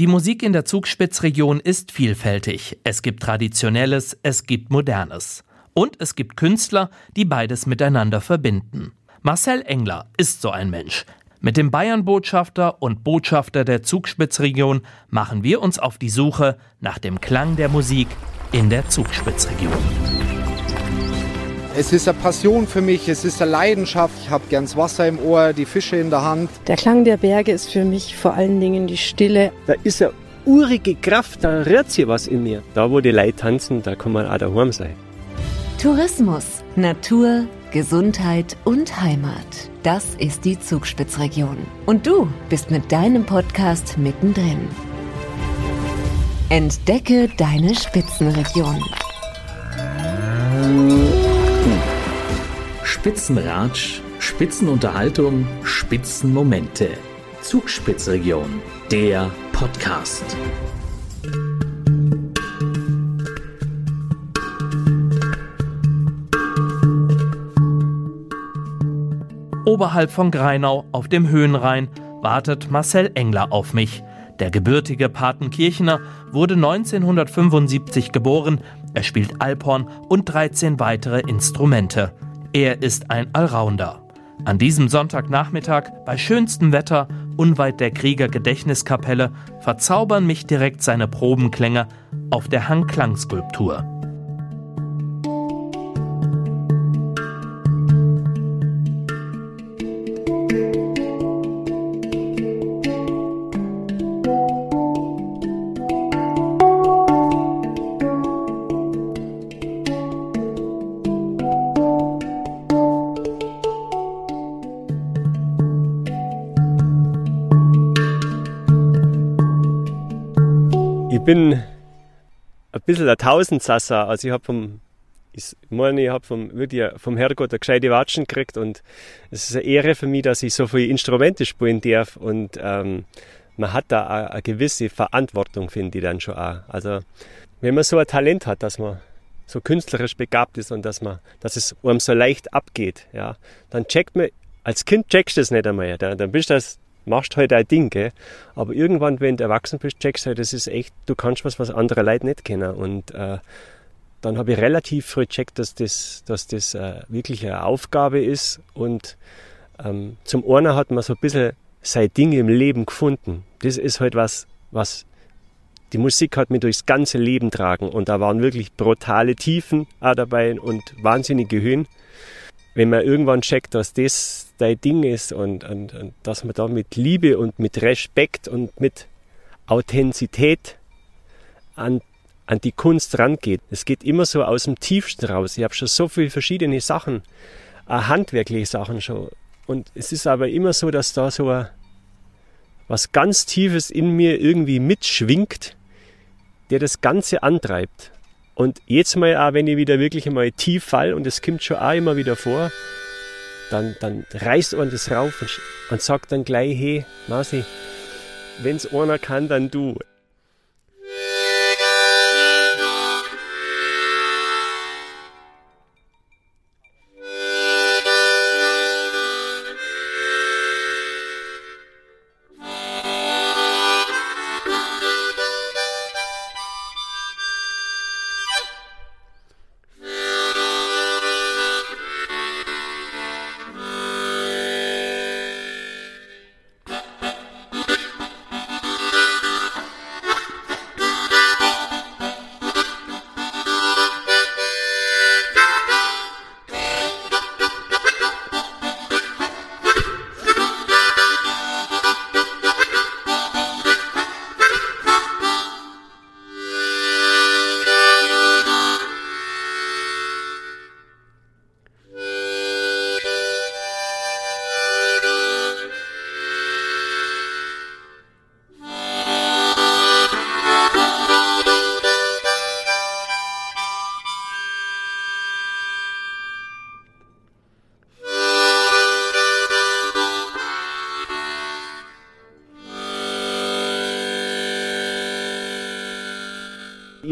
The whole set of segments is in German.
Die Musik in der Zugspitzregion ist vielfältig. Es gibt Traditionelles, es gibt Modernes. Und es gibt Künstler, die beides miteinander verbinden. Marcel Engler ist so ein Mensch. Mit dem Bayern-Botschafter und Botschafter der Zugspitzregion machen wir uns auf die Suche nach dem Klang der Musik in der Zugspitzregion. Es ist eine Passion für mich, es ist eine Leidenschaft. Ich habe gern das Wasser im Ohr, die Fische in der Hand. Der Klang der Berge ist für mich vor allen Dingen die Stille. Da ist eine urige Kraft, da rührt sich was in mir. Da, wo die Leute tanzen, da kann man auch daheim sein. Tourismus, Natur, Gesundheit und Heimat. Das ist die Zugspitzregion. Und du bist mit deinem Podcast mittendrin. Entdecke deine Spitzenregion. Spitzenratsch, Spitzenunterhaltung, Spitzenmomente. Zugspitzregion, der Podcast. Oberhalb von Greinau auf dem Höhenrhein wartet Marcel Engler auf mich. Der gebürtige Patenkirchener wurde 1975 geboren. Er spielt Alphorn und 13 weitere Instrumente. Er ist ein Allrounder. An diesem Sonntagnachmittag bei schönstem Wetter unweit der Krieger Gedächtniskapelle verzaubern mich direkt seine Probenklänge auf der Hangklangskulptur. Bin ein bisschen ein Tausendsasser. Also ich habe vom, ich meine, ich habe vom, wirklich vom Herrgott eine gescheite Watschen gekriegt und es ist eine Ehre für mich, dass ich so viele Instrumente spielen darf und ähm, man hat da eine, eine gewisse Verantwortung, finde ich dann schon auch. Also wenn man so ein Talent hat, dass man so künstlerisch begabt ist und dass man, dass es einem so leicht abgeht, ja, dann checkt man, als Kind checkst du das nicht einmal, dann, dann bist du das machst halt ein Ding, aber irgendwann, wenn du erwachsen bist, checkst du halt, das ist echt, du kannst was, was andere Leute nicht kennen. Und äh, dann habe ich relativ früh gecheckt, dass das, dass das äh, wirklich eine Aufgabe ist. Und ähm, zum einen hat man so ein bisschen seine Dinge im Leben gefunden. Das ist halt was, was die Musik hat mich durchs ganze Leben tragen. Und da waren wirklich brutale Tiefen auch dabei und wahnsinnige Höhen. Wenn man irgendwann checkt, dass das dein Ding ist und, und, und dass man da mit Liebe und mit Respekt und mit Authentizität an, an die Kunst rangeht. Es geht immer so aus dem Tiefsten raus. Ich habe schon so viele verschiedene Sachen, äh, handwerkliche Sachen schon. Und es ist aber immer so, dass da so was ganz Tiefes in mir irgendwie mitschwingt, der das Ganze antreibt. Und jetzt mal auch, wenn ich wieder wirklich einmal tief fall, und es kommt schon auch immer wieder vor, dann, dann reißt man das rauf und, und sagt dann gleich, hey, Masi, wenn's einer kann, dann du.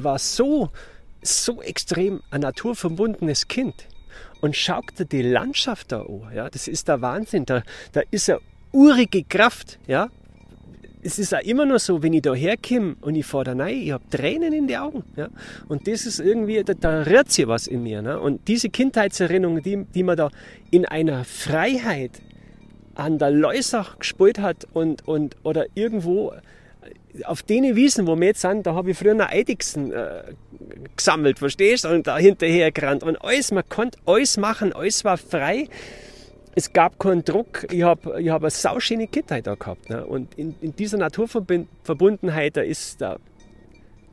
Ich war so, so extrem ein naturverbundenes Kind und schaute die Landschaft da an. Ja, das ist der Wahnsinn. Da, da ist eine urige Kraft. Ja. es ist auch immer noch so, wenn ich da herkomme und ich fahre da rein, ich habe Tränen in den Augen. Ja? Und das ist irgendwie, da, da rührt sich was in mir. Ne? Und diese Kindheitserinnerungen, die, die man da in einer Freiheit an der Leusach gespielt hat und, und, oder irgendwo auf denen Wiesen, wo wir jetzt sind, da habe ich früher noch Eidechsen äh, gesammelt, verstehst du? Und da hinterher gerannt. Und alles, man konnte alles machen, alles war frei es gab keinen Druck. Ich habe ich hab eine sauschöne Kindheit da gehabt. Ne? Und in, in, dieser Naturverbundenheit, da ist da,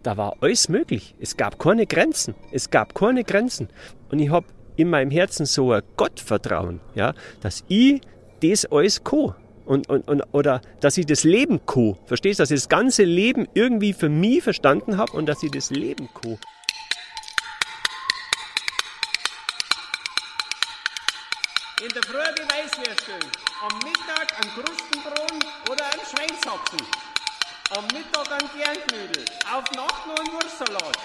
da war alles möglich. Es gab keine Grenzen. Es gab keine Grenzen. Und ich habe in meinem Herzen so ein Gottvertrauen, ja, dass ich das alles kann. Und, und, und, oder dass ich das Leben kann. Verstehst du? Dass ich das ganze Leben irgendwie für mich verstanden habe und dass ich das Leben kann. In der Früh die Weißwürsteln, am Mittag ein Krustenbrot oder ein Schweinshaxen, am Mittag ein Gernknödel, auf Nacht noch ein Wurstsalat.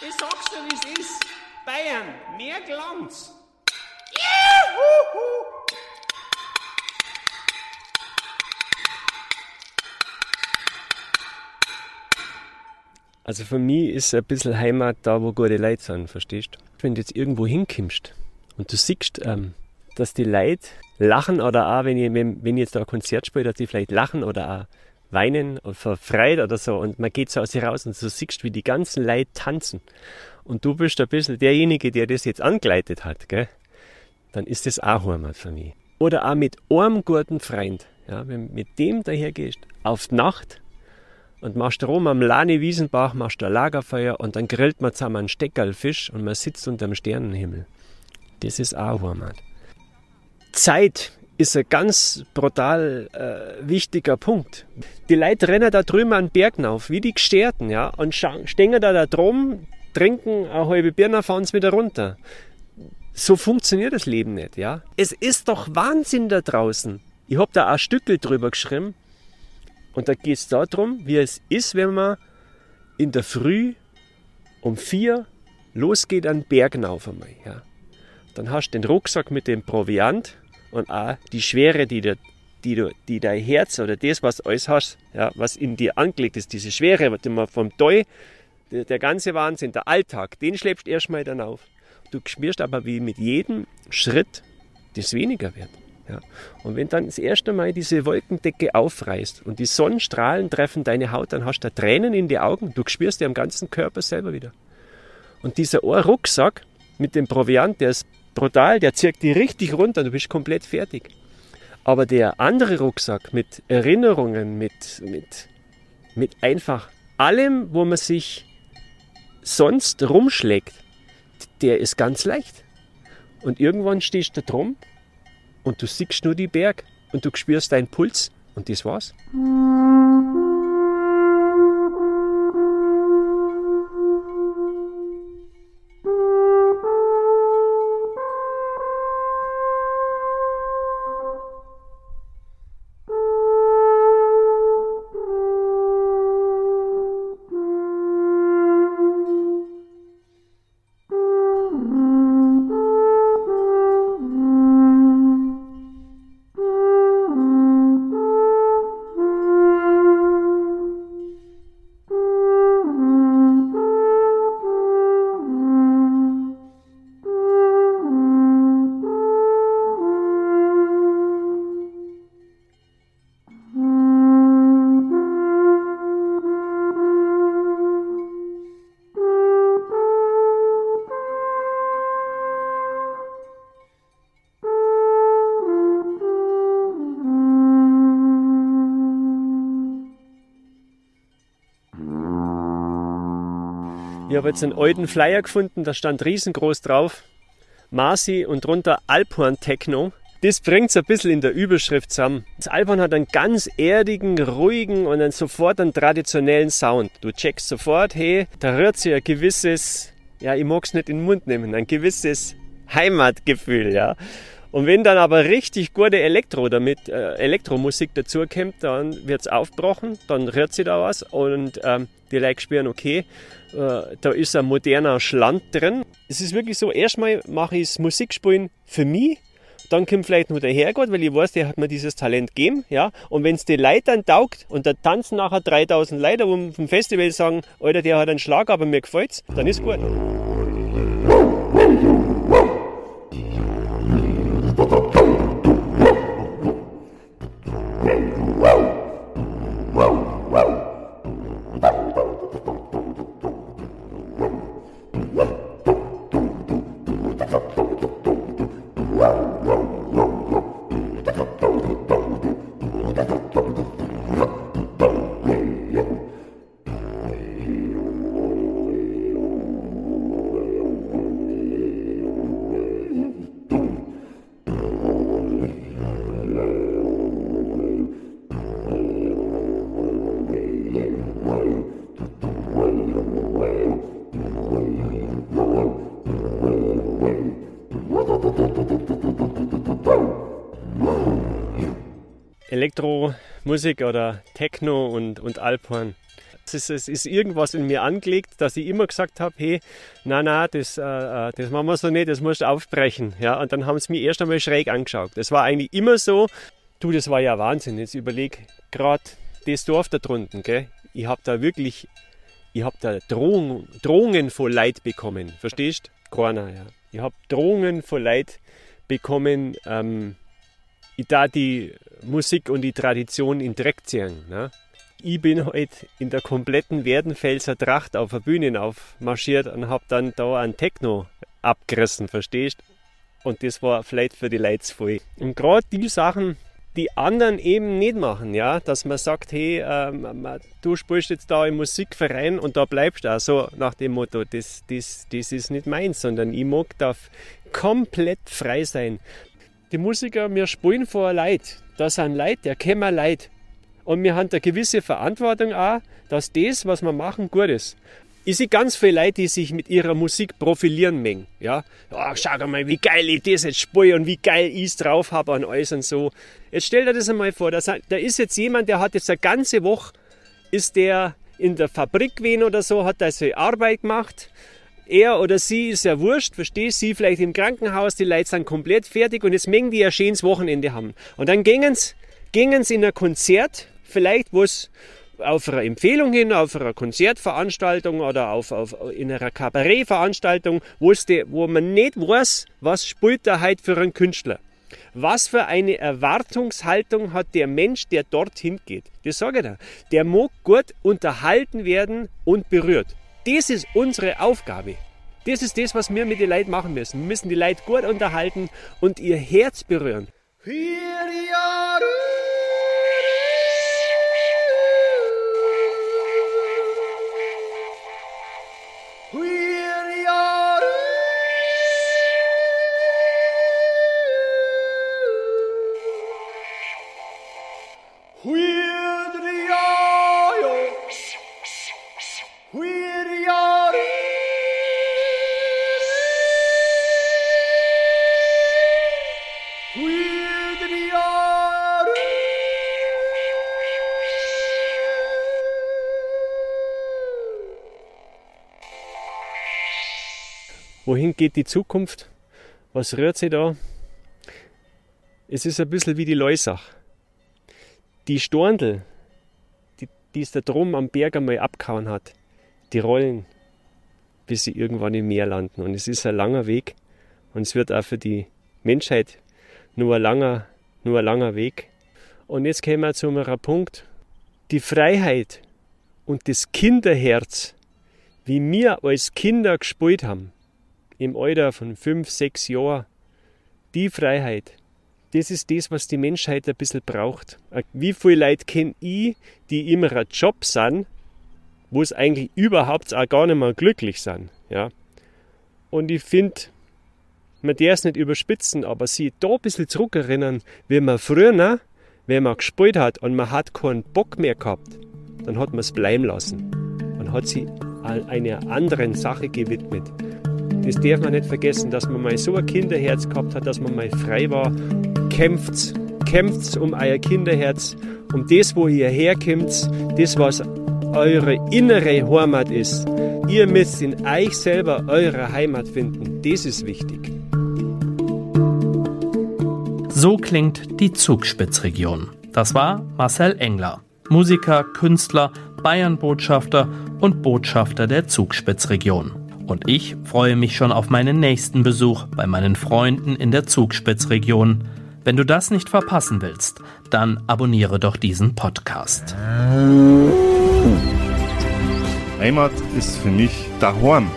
Ich sag's dir, wie's ist. Bayern, mehr Glanz. Juhu! Also für mich ist ein bisschen Heimat da, wo gute Leute sind, verstehst du? Wenn du jetzt irgendwo hinkommst und du siehst, ähm, dass die Leute lachen oder auch, wenn ich, wenn, wenn ich jetzt da ein Konzert spiele, dass die vielleicht lachen oder auch weinen oder verfreit oder so und man geht so aus sich raus und du siehst, wie die ganzen Leute tanzen und du bist ein bisschen derjenige, der das jetzt angleitet hat, gell? dann ist das auch Heimat für mich. Oder auch mit einem guten Freund, ja, wenn mit dem daher gehst, auf die Nacht und machst rum am Lani Wiesenbach, machst ein Lagerfeuer und dann grillt man zusammen einen Steckerl Fisch und man sitzt unter dem Sternenhimmel. Das ist auch Heimat. Zeit ist ein ganz brutal äh, wichtiger Punkt. Die Leute rennen da drüben an den Berg auf, wie die Gestärten, ja, und stehen da da drum, trinken eine halbe Birne, fahren es wieder runter. So funktioniert das Leben nicht, ja. Es ist doch Wahnsinn da draußen. Ich habe da ein Stückel drüber geschrieben und da geht es darum, wie es ist, wenn man in der Früh um vier losgeht an den Berg auf einmal, ja. Dann hast du den Rucksack mit dem Proviant und auch die Schwere, die, dir, die, du, die dein Herz oder das, was alles hast, ja, was in dir angelegt ist, diese Schwere, die man vom Deu, der, der ganze Wahnsinn, der Alltag, den schleppst du erstmal dann auf. Du spürst aber, wie mit jedem Schritt das weniger wird. Ja. Und wenn dann das erste Mal diese Wolkendecke aufreißt und die Sonnenstrahlen treffen deine Haut, dann hast du Tränen in die Augen, du spürst dir am ganzen Körper selber wieder. Und dieser Ohrrucksack mit dem Proviant, der ist brutal, der zirkt die richtig runter, du bist komplett fertig. Aber der andere Rucksack mit Erinnerungen, mit, mit, mit einfach allem, wo man sich sonst rumschlägt, der ist ganz leicht. Und irgendwann stehst du da drum und du siehst nur die Berg und du spürst deinen Puls und das war's. Ich habe jetzt einen alten Flyer gefunden, da stand riesengroß drauf Marsi und drunter Alphorn Techno. Das bringt es ein bisschen in der Überschrift zusammen. Das Alphorn hat einen ganz erdigen, ruhigen und dann sofort einen traditionellen Sound. Du checkst sofort, hey, da rührt sich ein gewisses, ja, ich mag es nicht in den Mund nehmen, ein gewisses Heimatgefühl, ja. Und wenn dann aber richtig gute Elektro damit, äh, Elektromusik dazu kommt, dann wird es aufbrochen, dann rührt sich da was und ähm, die Leute spüren, okay, äh, da ist ein moderner Schland drin. Es ist wirklich so, erstmal mache ich das Musikspielen für mich dann kommt vielleicht nur der Herrgott, weil ich weiß, der hat mir dieses Talent gegeben, ja. Und wenn es die Leute dann taugt und da tanzen nachher 3000 Leute um vom Festival sagen, Alter, der hat einen Schlag, aber mir gefällt's, dann ist gut. バタ Elektromusik oder Techno und, und Alphorn. Es ist, es ist irgendwas in mir angelegt, dass ich immer gesagt habe, hey, na na, das, äh, äh, das machen wir so nicht, das musst du aufbrechen. Ja, und dann haben sie mich erst einmal schräg angeschaut. Das war eigentlich immer so, du, das war ja Wahnsinn. Jetzt überleg gerade das Dorf da drunten, gell? Ich habe da wirklich, ich habe da Drohung, Drohungen vor Leid bekommen, verstehst? Keiner, ja. Ich habe Drohungen vor Leid bekommen, ähm, ich da die Musik und die Tradition in Dreck ziehen. Ne? Ich bin heute in der kompletten Werdenfelser Tracht auf der Bühne aufmarschiert und habe dann da ein Techno abgerissen, verstehst? Und das war vielleicht für die Leute voll. Und gerade die Sachen, die anderen eben nicht machen, ja, dass man sagt, hey, ähm, du spielst jetzt da im Musikverein und da bleibst du auch so nach dem Motto, das, das, das ist nicht meins, sondern ich mag darf komplett frei sein die Musiker, wir spielen vor Leid. Da sind Leid, der kennen Leid. Und wir haben eine gewisse Verantwortung auch, dass das, was wir machen, gut ist. Ich sehe ganz viele Leute, die sich mit ihrer Musik profilieren mengen. Ja, oh, schau mal, wie geil ich das jetzt spiele und wie geil ich es drauf habe an alles und so. Jetzt stell dir das einmal vor, da ist jetzt jemand, der hat jetzt eine ganze Woche, ist der in der Fabrik gewesen oder so, hat da seine Arbeit gemacht, er oder sie ist ja wurscht, verstehst sie vielleicht im Krankenhaus, die Leute sind komplett fertig und jetzt mögen die ein schönes Wochenende haben. Und dann gingen sie in ein Konzert, vielleicht wo es auf einer Empfehlung hin, auf einer Konzertveranstaltung oder auf, auf, in einer Kabarettveranstaltung, wo, wo man nicht weiß, was spielt da heute für einen Künstler. Was für eine Erwartungshaltung hat der Mensch, der dorthin geht? Das sage ich dir. Der mag gut unterhalten werden und berührt. Das ist unsere Aufgabe. Das ist das, was wir mit den Leuten machen müssen. Wir müssen die Leute gut unterhalten und ihr Herz berühren. Wohin geht die Zukunft? Was rührt sie da? Es ist ein bisschen wie die Leusach. Die Storndl, die, die es da drum am Berg einmal abgehauen hat, die rollen, bis sie irgendwann im Meer landen. Und es ist ein langer Weg. Und es wird auch für die Menschheit nur ein langer, nur ein langer Weg. Und jetzt kommen wir zu einem Punkt. Die Freiheit und das Kinderherz, wie wir als Kinder gespielt haben, im Alter von fünf, sechs Jahren, die Freiheit, das ist das, was die Menschheit ein bisschen braucht. Wie viele Leute kenne ich, die immer ein Job sind, wo es eigentlich überhaupt auch gar nicht mehr glücklich sind. Ja? Und ich finde, man darf es nicht überspitzen, aber sie da ein bisschen zurückerinnern, wie man früher, wenn man gespielt hat und man hat keinen Bock mehr gehabt, dann hat man es bleiben lassen. Man hat sie einer anderen Sache gewidmet. Das darf man nicht vergessen, dass man mal so ein Kinderherz gehabt hat, dass man mal frei war. Kämpft, kämpft um euer Kinderherz, um das, wo ihr herkommt, das, was eure innere Heimat ist. Ihr müsst in euch selber eure Heimat finden. Das ist wichtig. So klingt die Zugspitzregion. Das war Marcel Engler, Musiker, Künstler, Bayern-Botschafter und Botschafter der Zugspitzregion. Und ich freue mich schon auf meinen nächsten Besuch bei meinen Freunden in der Zugspitzregion. Wenn du das nicht verpassen willst, dann abonniere doch diesen Podcast. Heimat ist für mich daheim.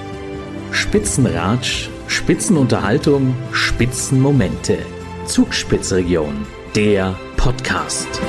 Spitzenratsch, Spitzenunterhaltung, Spitzenmomente. Zugspitzregion, der Podcast.